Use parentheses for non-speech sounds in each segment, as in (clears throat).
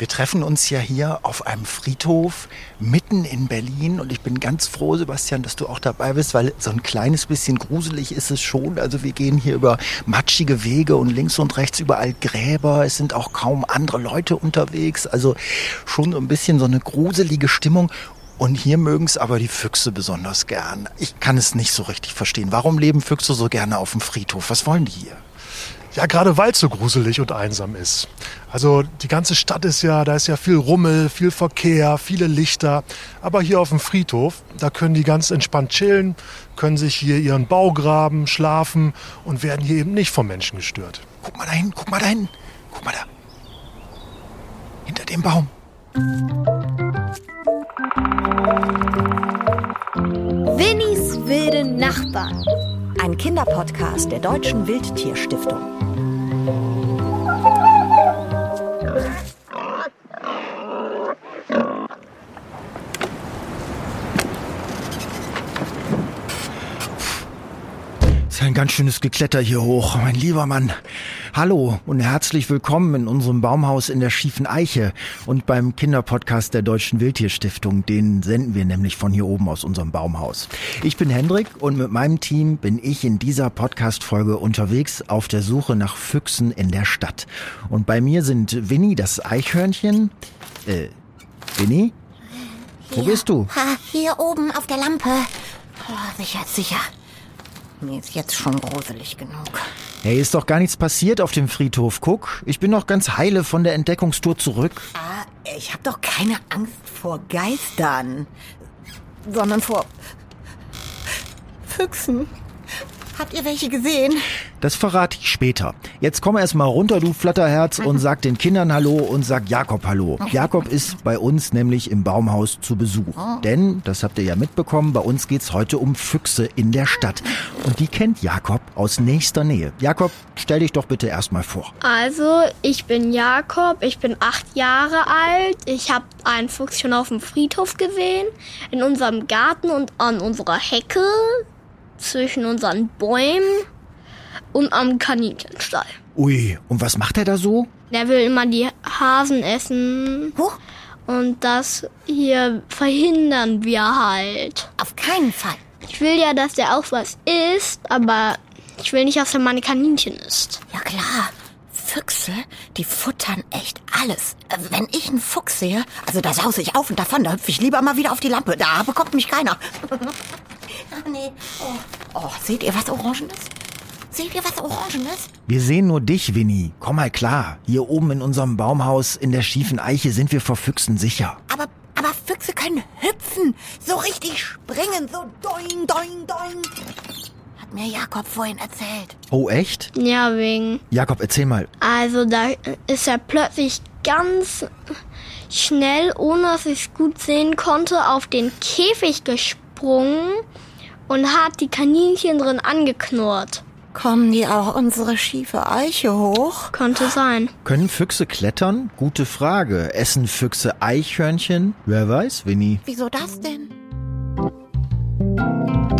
Wir treffen uns ja hier auf einem Friedhof mitten in Berlin und ich bin ganz froh, Sebastian, dass du auch dabei bist, weil so ein kleines bisschen gruselig ist es schon. Also wir gehen hier über matschige Wege und links und rechts überall Gräber. Es sind auch kaum andere Leute unterwegs. Also schon so ein bisschen so eine gruselige Stimmung. Und hier mögen es aber die Füchse besonders gern. Ich kann es nicht so richtig verstehen. Warum leben Füchse so gerne auf dem Friedhof? Was wollen die hier? Ja, gerade weil es so gruselig und einsam ist. Also die ganze Stadt ist ja, da ist ja viel Rummel, viel Verkehr, viele Lichter. Aber hier auf dem Friedhof, da können die ganz entspannt chillen, können sich hier ihren Bau graben, schlafen und werden hier eben nicht vom Menschen gestört. Guck mal dahin, guck mal dahin. Guck mal da. Hinter dem Baum. Winnies wilde Nachbarn. Ein Kinderpodcast der Deutschen Wildtierstiftung. Ganz schönes Gekletter hier hoch, mein lieber Mann. Hallo und herzlich willkommen in unserem Baumhaus in der Schiefen Eiche und beim Kinderpodcast der Deutschen Wildtierstiftung. Den senden wir nämlich von hier oben aus unserem Baumhaus. Ich bin Hendrik und mit meinem Team bin ich in dieser Podcast-Folge unterwegs auf der Suche nach Füchsen in der Stadt. Und bei mir sind Winnie, das Eichhörnchen. Äh, Winnie? Wo bist du? Ha, hier oben auf der Lampe. Oh, sicher, sicher. Mir ist jetzt schon gruselig genug. Hey, ist doch gar nichts passiert auf dem Friedhof. Guck, ich bin noch ganz heile von der Entdeckungstour zurück. Ah, ich hab doch keine Angst vor Geistern, sondern vor Füchsen. Habt ihr welche gesehen? Das verrate ich später. Jetzt komm erst mal runter, du Flatterherz, und sag den Kindern Hallo und sag Jakob Hallo. Jakob ist bei uns nämlich im Baumhaus zu Besuch. Denn, das habt ihr ja mitbekommen, bei uns geht's heute um Füchse in der Stadt. Und die kennt Jakob aus nächster Nähe. Jakob, stell dich doch bitte erstmal vor. Also, ich bin Jakob, ich bin acht Jahre alt. Ich habe einen Fuchs schon auf dem Friedhof gesehen, in unserem Garten und an unserer Hecke, zwischen unseren Bäumen und am Kaninchenstall. Ui, und was macht er da so? Der will immer die Hasen essen Huch, und das hier verhindern wir halt. auf keinen Fall. Ich will ja, dass der auch was isst, aber ich will nicht, dass er meine Kaninchen isst. Ja klar. Füchse, die futtern echt alles. Wenn ich einen Fuchs sehe, also da sause ich auf und davon, da hüpfe ich lieber mal wieder auf die Lampe. Da bekommt mich keiner. (laughs) Ach nee. Oh. oh, seht ihr was Orangenes? Seht ihr was Orangenes? Wir sehen nur dich, Winnie. Komm mal klar. Hier oben in unserem Baumhaus in der schiefen Eiche sind wir vor Füchsen sicher. Aber, aber Füchse können hüpfen, so richtig springen, so doing, doing, doing. Hat mir Jakob vorhin erzählt. Oh, echt? Ja, wegen. Jakob, erzähl mal. Also da ist er plötzlich ganz schnell, ohne dass ich es gut sehen konnte, auf den Käfig gesprungen und hat die Kaninchen drin angeknurrt. Kommen die auch unsere schiefe Eiche hoch? Könnte sein. Können Füchse klettern? Gute Frage. Essen Füchse Eichhörnchen? Wer weiß, Winnie. Wieso das denn?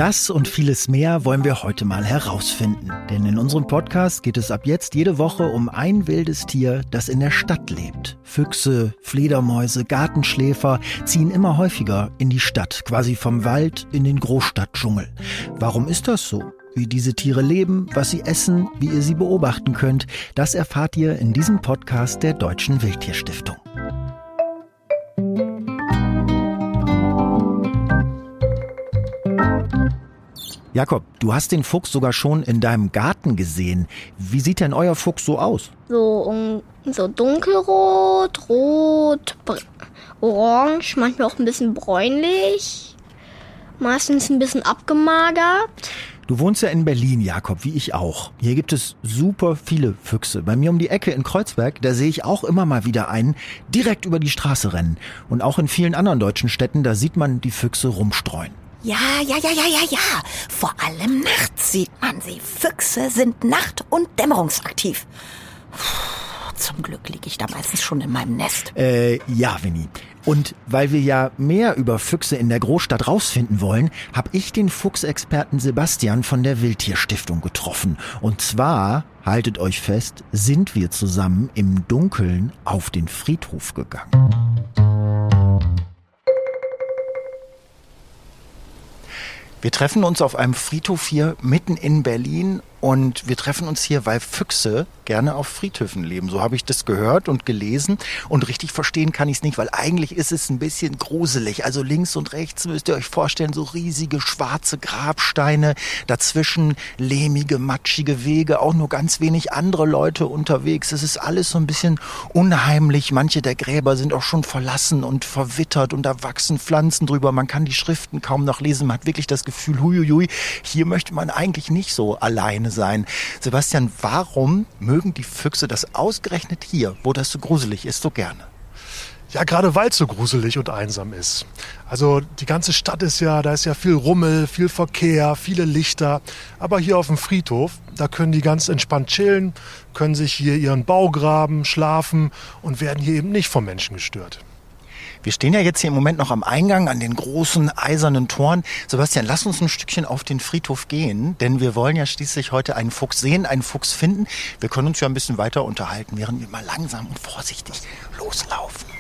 Das und vieles mehr wollen wir heute mal herausfinden. Denn in unserem Podcast geht es ab jetzt jede Woche um ein wildes Tier, das in der Stadt lebt. Füchse, Fledermäuse, Gartenschläfer ziehen immer häufiger in die Stadt, quasi vom Wald in den Großstadtdschungel. Warum ist das so? Wie diese Tiere leben, was sie essen, wie ihr sie beobachten könnt, das erfahrt ihr in diesem Podcast der Deutschen Wildtierstiftung. Jakob, du hast den Fuchs sogar schon in deinem Garten gesehen. Wie sieht denn euer Fuchs so aus? So, um, so dunkelrot, rot, orange, manchmal auch ein bisschen bräunlich. Meistens ein bisschen abgemagert. Du wohnst ja in Berlin, Jakob, wie ich auch. Hier gibt es super viele Füchse. Bei mir um die Ecke in Kreuzberg, da sehe ich auch immer mal wieder einen direkt über die Straße rennen. Und auch in vielen anderen deutschen Städten, da sieht man die Füchse rumstreuen. Ja, ja, ja, ja, ja, ja. Vor allem nachts sieht man sie. Füchse sind nacht- und dämmerungsaktiv. Puh, zum Glück liege ich da meistens schon in meinem Nest. Äh, ja, Winnie. Und weil wir ja mehr über Füchse in der Großstadt rausfinden wollen, habe ich den Fuchsexperten Sebastian von der Wildtierstiftung getroffen. Und zwar, haltet euch fest, sind wir zusammen im Dunkeln auf den Friedhof gegangen. Wir treffen uns auf einem Friedhof hier mitten in Berlin und wir treffen uns hier, weil Füchse gerne auf Friedhöfen leben. So habe ich das gehört und gelesen. Und richtig verstehen kann ich es nicht, weil eigentlich ist es ein bisschen gruselig. Also links und rechts müsst ihr euch vorstellen, so riesige schwarze Grabsteine. Dazwischen lehmige, matschige Wege. Auch nur ganz wenig andere Leute unterwegs. Es ist alles so ein bisschen unheimlich. Manche der Gräber sind auch schon verlassen und verwittert und da wachsen Pflanzen drüber. Man kann die Schriften kaum noch lesen. Man hat wirklich das Gefühl, huiuiui, hier möchte man eigentlich nicht so alleine sein. Sebastian, warum mögen die Füchse das ausgerechnet hier, wo das so gruselig ist, so gerne? Ja, gerade weil es so gruselig und einsam ist. Also die ganze Stadt ist ja, da ist ja viel Rummel, viel Verkehr, viele Lichter. Aber hier auf dem Friedhof, da können die ganz entspannt chillen, können sich hier ihren Bau graben, schlafen und werden hier eben nicht vom Menschen gestört. Wir stehen ja jetzt hier im Moment noch am Eingang an den großen eisernen Toren. Sebastian, lass uns ein Stückchen auf den Friedhof gehen, denn wir wollen ja schließlich heute einen Fuchs sehen, einen Fuchs finden. Wir können uns ja ein bisschen weiter unterhalten, während wir mal langsam und vorsichtig loslaufen.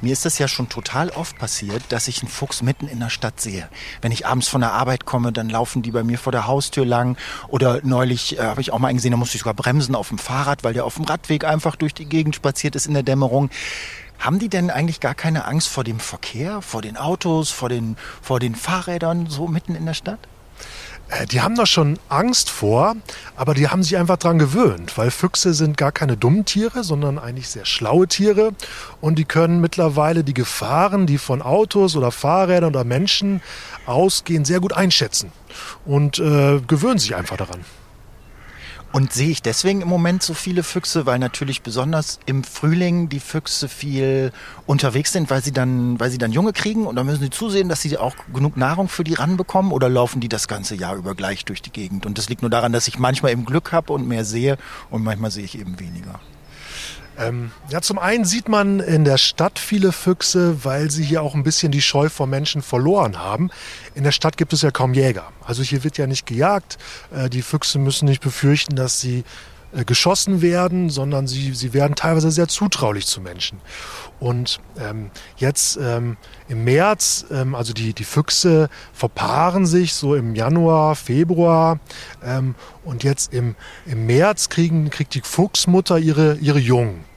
Mir ist es ja schon total oft passiert, dass ich einen Fuchs mitten in der Stadt sehe. Wenn ich abends von der Arbeit komme, dann laufen die bei mir vor der Haustür lang. Oder neulich äh, habe ich auch mal einen gesehen, da musste ich sogar bremsen auf dem Fahrrad, weil der auf dem Radweg einfach durch die Gegend spaziert ist in der Dämmerung. Haben die denn eigentlich gar keine Angst vor dem Verkehr, vor den Autos, vor den, vor den Fahrrädern so mitten in der Stadt? Äh, die haben da schon Angst vor, aber die haben sich einfach dran gewöhnt, weil Füchse sind gar keine dummen Tiere, sondern eigentlich sehr schlaue Tiere und die können mittlerweile die Gefahren, die von Autos oder Fahrrädern oder Menschen ausgehen, sehr gut einschätzen und äh, gewöhnen sich einfach daran. Und sehe ich deswegen im Moment so viele Füchse, weil natürlich besonders im Frühling die Füchse viel unterwegs sind, weil sie dann, weil sie dann Junge kriegen und dann müssen sie zusehen, dass sie auch genug Nahrung für die ranbekommen oder laufen die das ganze Jahr über gleich durch die Gegend? Und das liegt nur daran, dass ich manchmal eben Glück habe und mehr sehe und manchmal sehe ich eben weniger. Ähm, ja, zum einen sieht man in der Stadt viele Füchse, weil sie hier auch ein bisschen die Scheu vor Menschen verloren haben. In der Stadt gibt es ja kaum Jäger. Also hier wird ja nicht gejagt. Äh, die Füchse müssen nicht befürchten, dass sie äh, geschossen werden, sondern sie, sie werden teilweise sehr zutraulich zu Menschen. Und ähm, jetzt ähm, im März, ähm, also die, die Füchse verpaaren sich so im Januar, Februar. Ähm, und jetzt im, im März kriegen, kriegt die Fuchsmutter ihre, ihre Jungen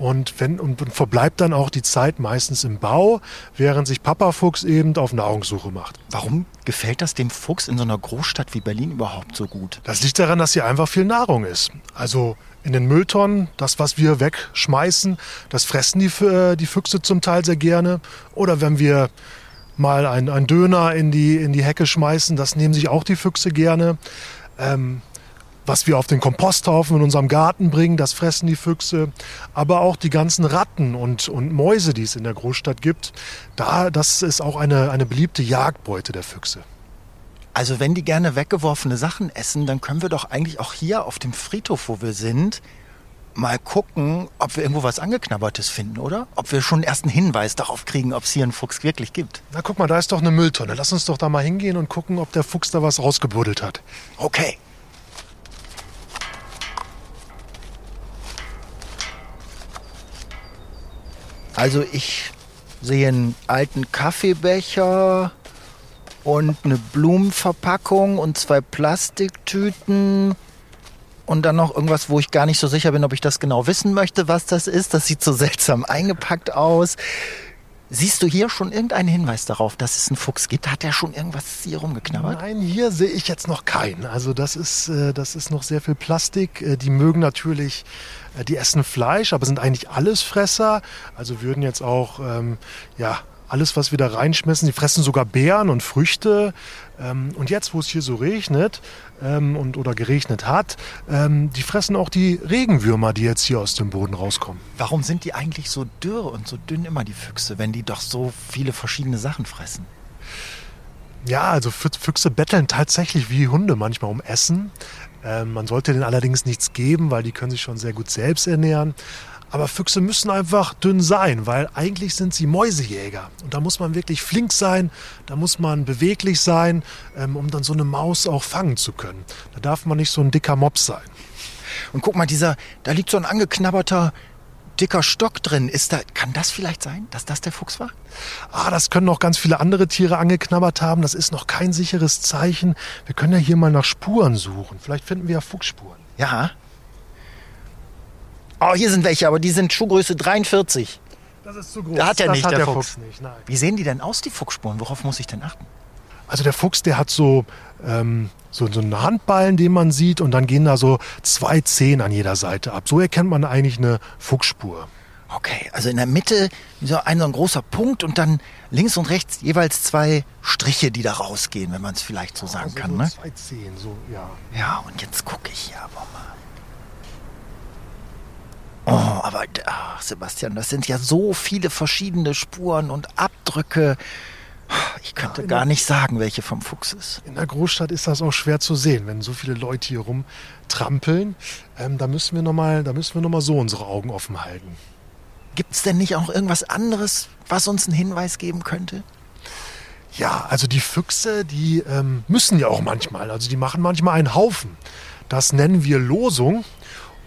und, wenn, und, und verbleibt dann auch die Zeit meistens im Bau, während sich Papa Fuchs eben auf Nahrungssuche macht. Warum gefällt das dem Fuchs in so einer Großstadt wie Berlin überhaupt so gut? Das liegt daran, dass hier einfach viel Nahrung ist. Also in den Mülltonnen, das, was wir wegschmeißen, das fressen die, äh, die Füchse zum Teil sehr gerne. Oder wenn wir mal einen Döner in die, in die Hecke schmeißen, das nehmen sich auch die Füchse gerne. Ähm, was wir auf den Komposthaufen in unserem Garten bringen, das fressen die Füchse. Aber auch die ganzen Ratten und, und Mäuse, die es in der Großstadt gibt, da, das ist auch eine, eine beliebte Jagdbeute der Füchse. Also wenn die gerne weggeworfene Sachen essen, dann können wir doch eigentlich auch hier auf dem Friedhof, wo wir sind, mal gucken, ob wir irgendwo was Angeknabbertes finden, oder? Ob wir schon einen ersten Hinweis darauf kriegen, ob es hier einen Fuchs wirklich gibt. Na guck mal, da ist doch eine Mülltonne. Lass uns doch da mal hingehen und gucken, ob der Fuchs da was rausgebuddelt hat. Okay. Also ich sehe einen alten Kaffeebecher und eine Blumenverpackung und zwei Plastiktüten und dann noch irgendwas, wo ich gar nicht so sicher bin, ob ich das genau wissen möchte, was das ist. Das sieht so (laughs) seltsam eingepackt aus. Siehst du hier schon irgendeinen Hinweis darauf, dass es einen Fuchs gibt? Hat der schon irgendwas hier rumgeknabbert? Nein, hier sehe ich jetzt noch keinen. Also das ist, äh, das ist noch sehr viel Plastik. Äh, die mögen natürlich, äh, die essen Fleisch, aber sind eigentlich Allesfresser. Also würden jetzt auch, ähm, ja, alles, was wir da reinschmessen. Die fressen sogar Beeren und Früchte. Ähm, und jetzt, wo es hier so regnet ähm, und, oder geregnet hat, ähm, die fressen auch die Regenwürmer, die jetzt hier aus dem Boden rauskommen. Warum sind die eigentlich so dürr und so dünn immer, die Füchse, wenn die doch so viele verschiedene Sachen fressen? Ja, also Füchse betteln tatsächlich wie Hunde manchmal um Essen. Ähm, man sollte denen allerdings nichts geben, weil die können sich schon sehr gut selbst ernähren. Aber Füchse müssen einfach dünn sein, weil eigentlich sind sie Mäusejäger. Und da muss man wirklich flink sein, da muss man beweglich sein, ähm, um dann so eine Maus auch fangen zu können. Da darf man nicht so ein dicker Mops sein. Und guck mal, dieser, da liegt so ein angeknabberter dicker Stock drin. Ist da, kann das vielleicht sein, dass das der Fuchs war? Ah, das können noch ganz viele andere Tiere angeknabbert haben. Das ist noch kein sicheres Zeichen. Wir können ja hier mal nach Spuren suchen. Vielleicht finden wir ja Fuchsspuren. Ja. Oh, hier sind welche, aber die sind Schuhgröße 43. Das ist zu groß. Da hat er das nicht, hat der der Fuchs. Fuchs nicht. Wie sehen die denn aus, die Fuchsspuren? Worauf muss ich denn achten? Also der Fuchs, der hat so, ähm, so, so einen Handballen, den man sieht, und dann gehen da so zwei Zehen an jeder Seite ab. So erkennt man eigentlich eine Fuchsspur. Okay, also in der Mitte so ein, so ein großer Punkt und dann links und rechts jeweils zwei Striche, die da rausgehen, wenn man es vielleicht so sagen Also kann. so Ne? Zwei Zehen, so, ja. Ja, und jetzt gucke ich hier aber mal. Oh, aber ach, Sebastian, das sind ja so viele verschiedene Spuren und Abdrücke. Ich könnte gar nicht sagen, welche vom Fuchs ist. In der Großstadt ist das auch schwer zu sehen, wenn so viele Leute hier rumtrampeln. Ähm, da müssen wir nochmal noch so unsere Augen offen halten. Gibt es denn nicht auch irgendwas anderes, was uns einen Hinweis geben könnte? Ja, also die Füchse, die ähm, müssen ja auch manchmal. Also die machen manchmal einen Haufen. Das nennen wir Losung.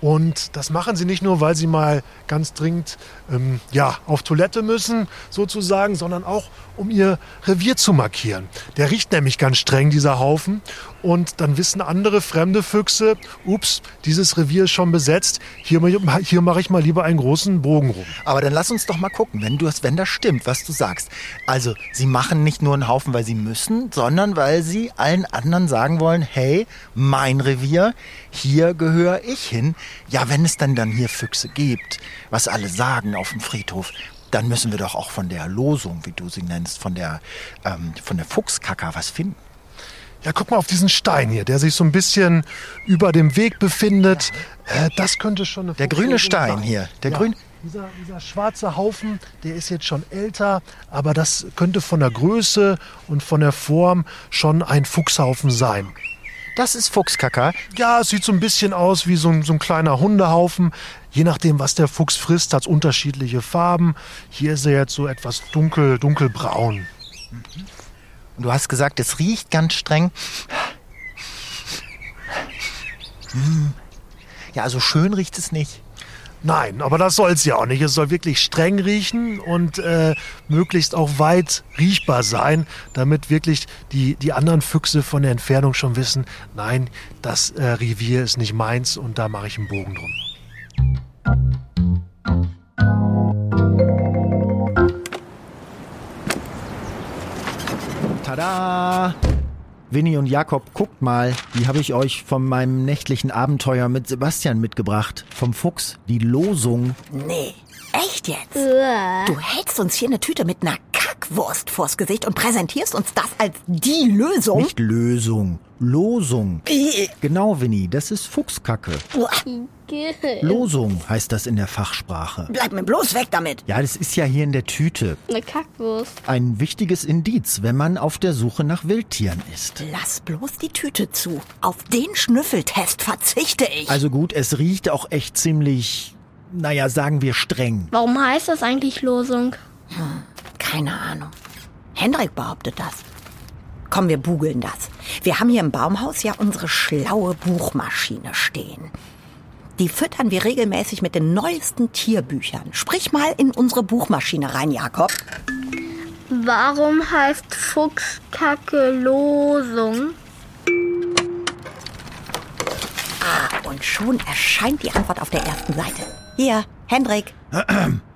Und das machen sie nicht nur, weil sie mal ganz dringend ähm, ja, auf Toilette müssen, sozusagen, sondern auch, um ihr Revier zu markieren. Der riecht nämlich ganz streng, dieser Haufen. Und dann wissen andere fremde Füchse, ups, dieses Revier ist schon besetzt. Hier, hier mache ich mal lieber einen großen Bogen rum. Aber dann lass uns doch mal gucken, wenn, du, wenn das stimmt, was du sagst. Also, sie machen nicht nur einen Haufen, weil sie müssen, sondern weil sie allen anderen sagen wollen, hey, mein Revier, hier gehöre ich hin. Ja, wenn es dann dann hier Füchse gibt, was alle sagen auf dem Friedhof, dann müssen wir doch auch von der Losung, wie du sie nennst, von der, ähm, von der Fuchskacker was finden. Ja, guck mal auf diesen Stein hier, der sich so ein bisschen über dem Weg befindet. Äh, das könnte schon eine Der grüne Stein sein. hier, der ja, grün- Dieser, dieser schwarze Haufen, der ist jetzt schon älter, aber das könnte von der Größe und von der Form schon ein Fuchshaufen sein. Das ist Fuchskacker. Ja, es sieht so ein bisschen aus wie so ein, so ein kleiner Hundehaufen. Je nachdem, was der Fuchs frisst, hat es unterschiedliche Farben. Hier ist er jetzt so etwas dunkel, dunkelbraun. Und du hast gesagt, es riecht ganz streng. Hm. Ja, also schön riecht es nicht. Nein, aber das soll es ja auch nicht. Es soll wirklich streng riechen und äh, möglichst auch weit riechbar sein, damit wirklich die, die anderen Füchse von der Entfernung schon wissen, nein, das äh, Revier ist nicht meins und da mache ich einen Bogen drum. Tada! Winnie und Jakob, guckt mal, die habe ich euch von meinem nächtlichen Abenteuer mit Sebastian mitgebracht. Vom Fuchs, die Losung. Nee, echt jetzt? Du hältst uns hier eine Tüte mit einer Kackwurst vors Gesicht und präsentierst uns das als die Lösung? Nicht Lösung, Losung. Genau, Winnie, das ist Fuchskacke. Losung heißt das in der Fachsprache. Bleib mir bloß weg damit. Ja, das ist ja hier in der Tüte. Eine Kackwurst. Ein wichtiges Indiz, wenn man auf der Suche nach Wildtieren ist. Lass bloß die Tüte zu. Auf den Schnüffeltest verzichte ich. Also gut, es riecht auch echt ziemlich, naja, sagen wir streng. Warum heißt das eigentlich Losung? Keine Ahnung. Hendrik behauptet das. Komm, wir bugeln das. Wir haben hier im Baumhaus ja unsere schlaue Buchmaschine stehen. Die füttern wir regelmäßig mit den neuesten Tierbüchern. Sprich mal in unsere Buchmaschine rein, Jakob. Warum heißt Fuchskacke Losung? Ah, und schon erscheint die Antwort auf der ersten Seite. Hier, Hendrik. (clears throat)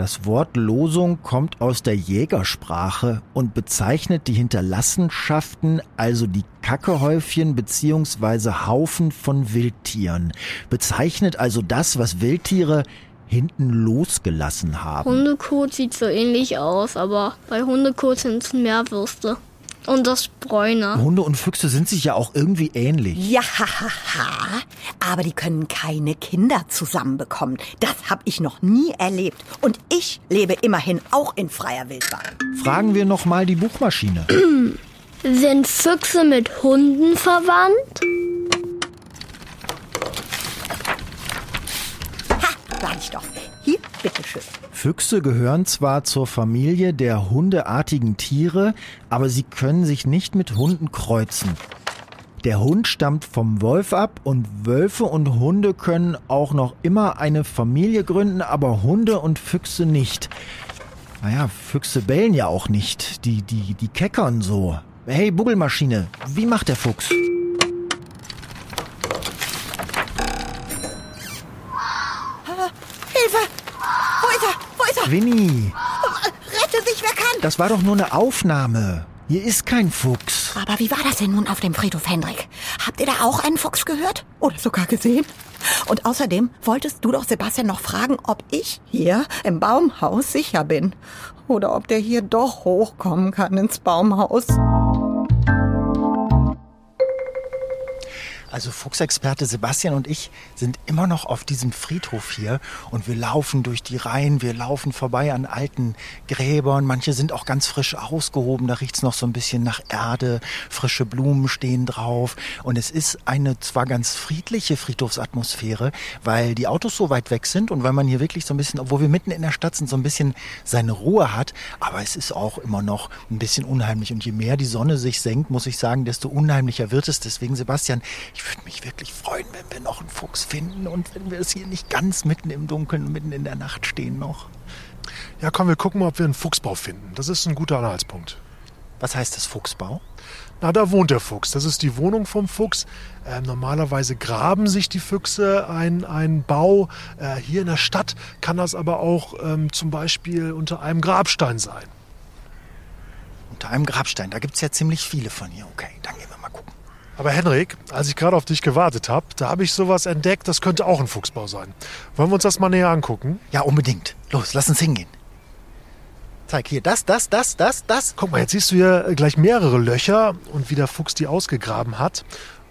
Das Wort Losung kommt aus der Jägersprache und bezeichnet die Hinterlassenschaften, also die Kackehäufchen beziehungsweise Haufen von Wildtieren. Bezeichnet also das, was Wildtiere hinten losgelassen haben. Hundekot sieht so ähnlich aus, aber bei Hundekot sind es mehr Würste. Und das Bräune. Hunde und Füchse sind sich ja auch irgendwie ähnlich. Ja, hahaha. aber die können keine Kinder zusammenbekommen. Das habe ich noch nie erlebt. Und ich lebe immerhin auch in freier Wildbahn. Fragen wir noch mal die Buchmaschine. (clears throat) Sind Füchse mit Hunden verwandt? Ha, sag ich doch. Hier, bitteschön. Füchse gehören zwar zur Familie der hundeartigen Tiere, aber sie können sich nicht mit Hunden kreuzen. Der Hund stammt vom Wolf ab und Wölfe und Hunde können auch noch immer eine Familie gründen, aber Hunde und Füchse nicht. Naja, Füchse bellen ja auch nicht. Die, die, die keckern so. Hey, Buggelmaschine, wie macht der Fuchs? Winnie, Rette sich, wer kann! das war doch nur eine Aufnahme. Hier ist kein Fuchs. Aber wie war das denn nun auf dem Friedhof, Hendrik? Habt ihr da auch einen Fuchs gehört? Oder sogar gesehen? Und außerdem wolltest du doch Sebastian noch fragen, ob ich hier im Baumhaus sicher bin. Oder ob der hier doch hochkommen kann ins Baumhaus. Also Fuchsexperte Sebastian und ich sind immer noch auf diesem Friedhof hier und wir laufen durch die Reihen, wir laufen vorbei an alten Gräbern, manche sind auch ganz frisch ausgehoben, da riecht's noch so ein bisschen nach Erde, frische Blumen stehen drauf. Und es ist eine zwar ganz friedliche Friedhofsatmosphäre, weil die Autos so weit weg sind und weil man hier wirklich so ein bisschen, obwohl wir mitten in der Stadt sind, so ein bisschen seine Ruhe hat, aber es ist auch immer noch ein bisschen unheimlich. Und je mehr die Sonne sich senkt, muss ich sagen, desto unheimlicher wird es. Deswegen Sebastian, ich würde mich wirklich freuen, wenn wir noch einen Fuchs finden und wenn wir es hier nicht ganz mitten im Dunkeln, mitten in der Nacht stehen noch. Ja, komm, wir gucken mal, ob wir einen Fuchsbau finden. Das ist ein guter Anhaltspunkt. Was heißt das Fuchsbau? Na, da wohnt der Fuchs. Das ist die Wohnung vom Fuchs. Ähm, normalerweise graben sich die Füchse ein, ein Bau. Äh, hier in der Stadt kann das aber auch ähm, zum Beispiel unter einem Grabstein sein. Unter einem Grabstein. Da gibt es ja ziemlich viele von hier. Okay, dann gehen wir mal gucken. Aber Henrik, als ich gerade auf dich gewartet habe, da habe ich sowas entdeckt, das könnte auch ein Fuchsbau sein. Wollen wir uns das mal näher angucken? Ja, unbedingt. Los, lass uns hingehen. Zeig hier, das, das, das, das, das. Guck mal, jetzt siehst du hier gleich mehrere Löcher und wie der Fuchs die ausgegraben hat.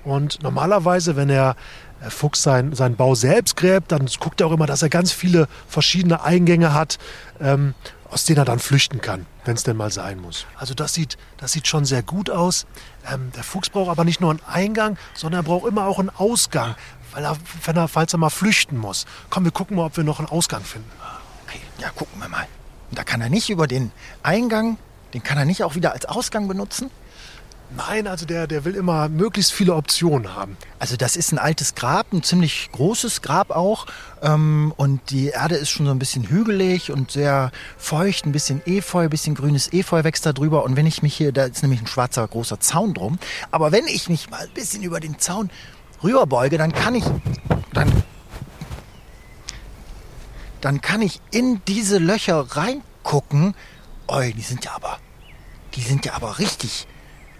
Und normalerweise, wenn der äh, Fuchs sein, seinen Bau selbst gräbt, dann guckt er auch immer, dass er ganz viele verschiedene Eingänge hat, ähm, aus denen er dann flüchten kann, wenn es denn mal sein muss. Also das sieht, das sieht schon sehr gut aus. Ähm, der Fuchs braucht aber nicht nur einen Eingang, sondern er braucht immer auch einen Ausgang, weil er, wenn er, falls er mal flüchten muss. Komm, wir gucken mal, ob wir noch einen Ausgang finden. Okay, ja, gucken wir mal. Und da kann er nicht über den Eingang, den kann er nicht auch wieder als Ausgang benutzen? Nein, also der, der will immer möglichst viele Optionen haben. Also das ist ein altes Grab, ein ziemlich großes Grab auch. Ähm, und die Erde ist schon so ein bisschen hügelig und sehr feucht, ein bisschen Efeu, ein bisschen grünes Efeu wächst da drüber. Und wenn ich mich hier, da ist nämlich ein schwarzer großer Zaun drum. Aber wenn ich mich mal ein bisschen über den Zaun rüberbeuge, dann kann ich, dann, dann kann ich in diese Löcher reingucken. Oi, die sind ja aber, die sind ja aber richtig,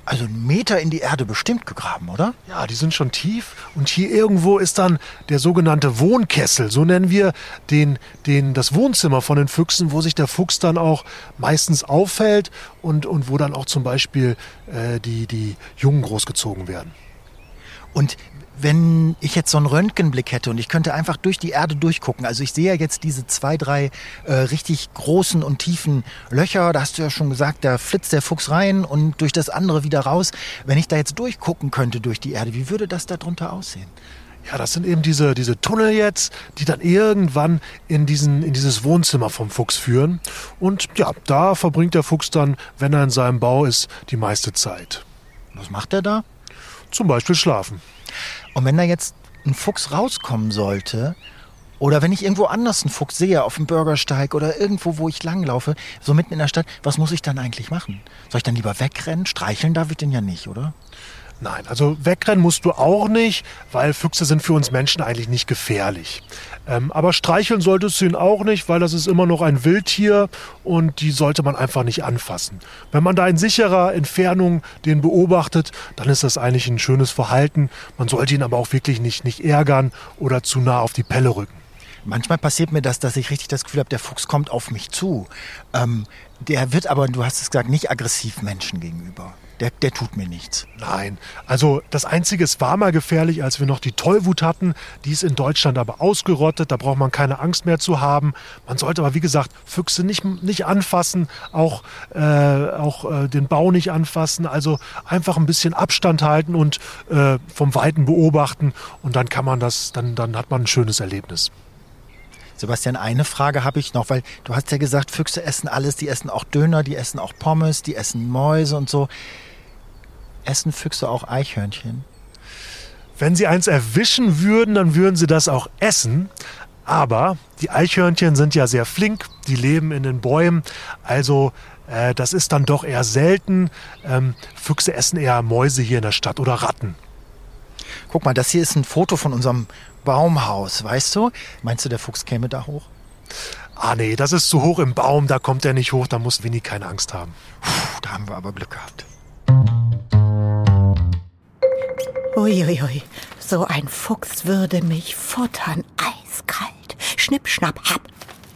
also einen Meter in die Erde bestimmt gegraben, oder? Ja, die sind schon tief. Und hier irgendwo ist dann der sogenannte Wohnkessel. So nennen wir den, den, das Wohnzimmer von den Füchsen, wo sich der Fuchs dann auch meistens auffällt und, und wo dann auch zum Beispiel äh, die, die Jungen großgezogen werden. Und wenn ich jetzt so einen Röntgenblick hätte und ich könnte einfach durch die Erde durchgucken, also ich sehe ja jetzt diese zwei, drei äh, richtig großen und tiefen Löcher, da hast du ja schon gesagt, da flitzt der Fuchs rein und durch das andere wieder raus. Wenn ich da jetzt durchgucken könnte durch die Erde, wie würde das da drunter aussehen? Ja, das sind eben diese, diese Tunnel jetzt, die dann irgendwann in, diesen, in dieses Wohnzimmer vom Fuchs führen. Und ja, da verbringt der Fuchs dann, wenn er in seinem Bau ist, die meiste Zeit. Was macht er da? Zum Beispiel schlafen. Und wenn da jetzt ein Fuchs rauskommen sollte, oder wenn ich irgendwo anders einen Fuchs sehe, auf dem Bürgersteig oder irgendwo, wo ich langlaufe, so mitten in der Stadt, was muss ich dann eigentlich machen? Soll ich dann lieber wegrennen? Streicheln darf ich den ja nicht, oder? Nein, also wegrennen musst du auch nicht, weil Füchse sind für uns Menschen eigentlich nicht gefährlich. Ähm, aber streicheln solltest du ihn auch nicht, weil das ist immer noch ein Wildtier und die sollte man einfach nicht anfassen. Wenn man da in sicherer Entfernung den beobachtet, dann ist das eigentlich ein schönes Verhalten. Man sollte ihn aber auch wirklich nicht, nicht ärgern oder zu nah auf die Pelle rücken. Manchmal passiert mir das, dass ich richtig das Gefühl habe, der Fuchs kommt auf mich zu. Ähm, der wird aber, du hast es gesagt, nicht aggressiv Menschen gegenüber. Der, der tut mir nichts. Nein, also das Einzige, es war mal gefährlich, als wir noch die Tollwut hatten. Die ist in Deutschland aber ausgerottet, da braucht man keine Angst mehr zu haben. Man sollte aber, wie gesagt, Füchse nicht, nicht anfassen, auch, äh, auch äh, den Bau nicht anfassen. Also einfach ein bisschen Abstand halten und äh, vom Weiten beobachten und dann kann man das, dann, dann hat man ein schönes Erlebnis. Sebastian, eine Frage habe ich noch, weil du hast ja gesagt, Füchse essen alles, die essen auch Döner, die essen auch Pommes, die essen Mäuse und so. Essen Füchse auch Eichhörnchen? Wenn sie eins erwischen würden, dann würden sie das auch essen. Aber die Eichhörnchen sind ja sehr flink, die leben in den Bäumen. Also äh, das ist dann doch eher selten. Ähm, Füchse essen eher Mäuse hier in der Stadt oder Ratten. Guck mal, das hier ist ein Foto von unserem Baumhaus, weißt du? Meinst du, der Fuchs käme da hoch? Ah nee, das ist zu hoch im Baum, da kommt er nicht hoch, da muss Winnie keine Angst haben. Puh, da haben wir aber Glück gehabt. Uiuiui, so ein Fuchs würde mich futtern, eiskalt. Schnipp, schnapp, hab,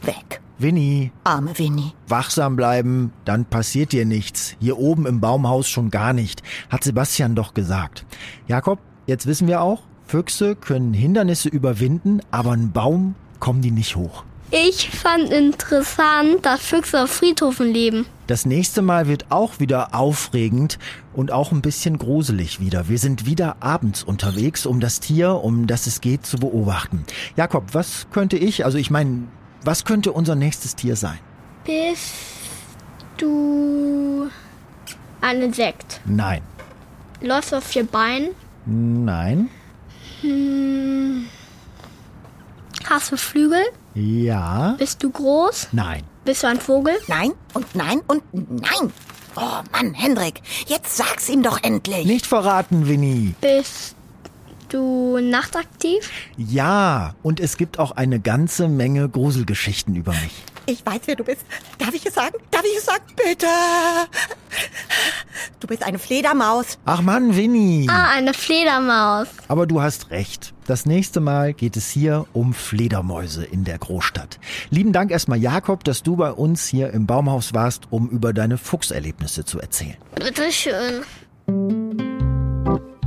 weg. Winnie, Arme Winnie. wachsam bleiben, dann passiert dir nichts. Hier oben im Baumhaus schon gar nicht, hat Sebastian doch gesagt. Jakob, jetzt wissen wir auch, Füchse können Hindernisse überwinden, aber einen Baum kommen die nicht hoch. Ich fand interessant, dass Füchse auf Friedhofen leben. Das nächste Mal wird auch wieder aufregend und auch ein bisschen gruselig wieder. Wir sind wieder abends unterwegs, um das Tier, um das es geht, zu beobachten. Jakob, was könnte ich, also ich meine, was könnte unser nächstes Tier sein? Bist du ein Insekt? Nein. Läufst du auf vier Beinen? Nein. Hast du Flügel? Ja. Bist du groß? Nein. Bist du ein Vogel? Nein und nein und nein. Oh Mann, Hendrik, jetzt sag's ihm doch endlich. Nicht verraten, Winnie. Bist du nachtaktiv? Ja, und es gibt auch eine ganze Menge Gruselgeschichten über mich. Ich weiß, wer du bist. Darf ich es sagen? Darf ich es sagen? Bitte. Du bist eine Fledermaus. Ach Mann, Winnie. Ah, eine Fledermaus. Aber du hast recht. Das nächste Mal geht es hier um Fledermäuse in der Großstadt. Lieben Dank erstmal Jakob, dass du bei uns hier im Baumhaus warst, um über deine Fuchserlebnisse zu erzählen. Bitteschön.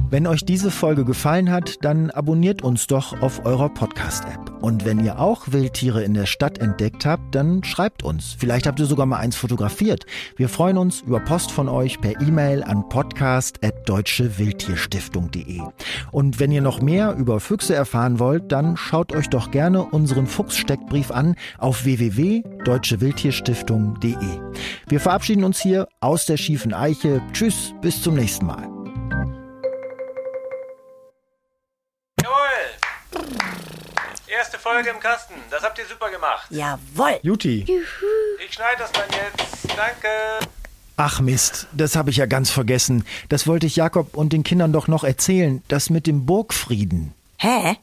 Wenn euch diese Folge gefallen hat, dann abonniert uns doch auf eurer Podcast-App. Und wenn ihr auch Wildtiere in der Stadt entdeckt habt, dann schreibt uns. Vielleicht habt ihr sogar mal eins fotografiert. Wir freuen uns über Post von euch per E-Mail an podcast.deutschewildtierstiftung.de. Und wenn ihr noch mehr über Füchse erfahren wollt, dann schaut euch doch gerne unseren Fuchssteckbrief an auf www.deutschewildtierstiftung.de. Wir verabschieden uns hier aus der schiefen Eiche. Tschüss, bis zum nächsten Mal. Erste Folge im Kasten. Das habt ihr super gemacht. Jawohl. Juti. Ich schneide das dann jetzt. Danke. Ach Mist, das habe ich ja ganz vergessen. Das wollte ich Jakob und den Kindern doch noch erzählen. Das mit dem Burgfrieden. Hä?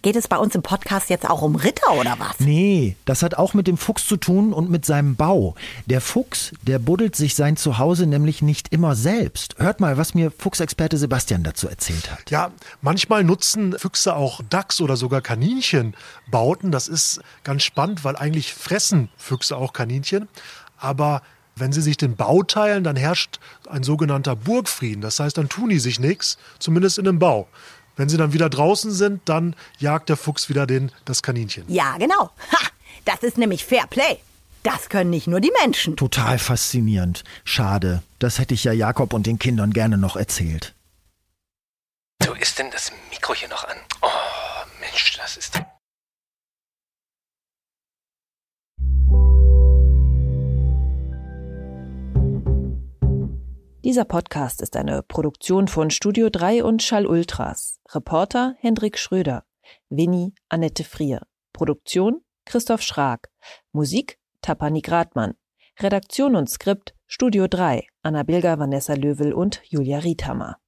Geht es bei uns im Podcast jetzt auch um Ritter oder was? Nee, das hat auch mit dem Fuchs zu tun und mit seinem Bau. Der Fuchs, der buddelt sich sein Zuhause nämlich nicht immer selbst. Hört mal, was mir Fuchsexperte Sebastian dazu erzählt hat. Ja, manchmal nutzen Füchse auch Dachs oder sogar Kaninchenbauten. Das ist ganz spannend, weil eigentlich fressen Füchse auch Kaninchen. Aber wenn sie sich den Bau teilen, dann herrscht ein sogenannter Burgfrieden. Das heißt, dann tun die sich nichts, zumindest in dem Bau. Wenn sie dann wieder draußen sind, dann jagt der Fuchs wieder den, das Kaninchen. Ja, genau. Ha! Das ist nämlich Fair Play. Das können nicht nur die Menschen. Total faszinierend. Schade. Das hätte ich ja Jakob und den Kindern gerne noch erzählt. So, ist denn das Mikro hier noch an? Oh, Mensch, das ist. Dieser Podcast ist eine Produktion von Studio 3 und Schall Ultras. Reporter Hendrik Schröder. Winnie Annette Frier. Produktion Christoph Schrag. Musik Tapani Gradmann. Redaktion und Skript Studio 3 Anna Bilger, Vanessa Löwel und Julia Riethammer.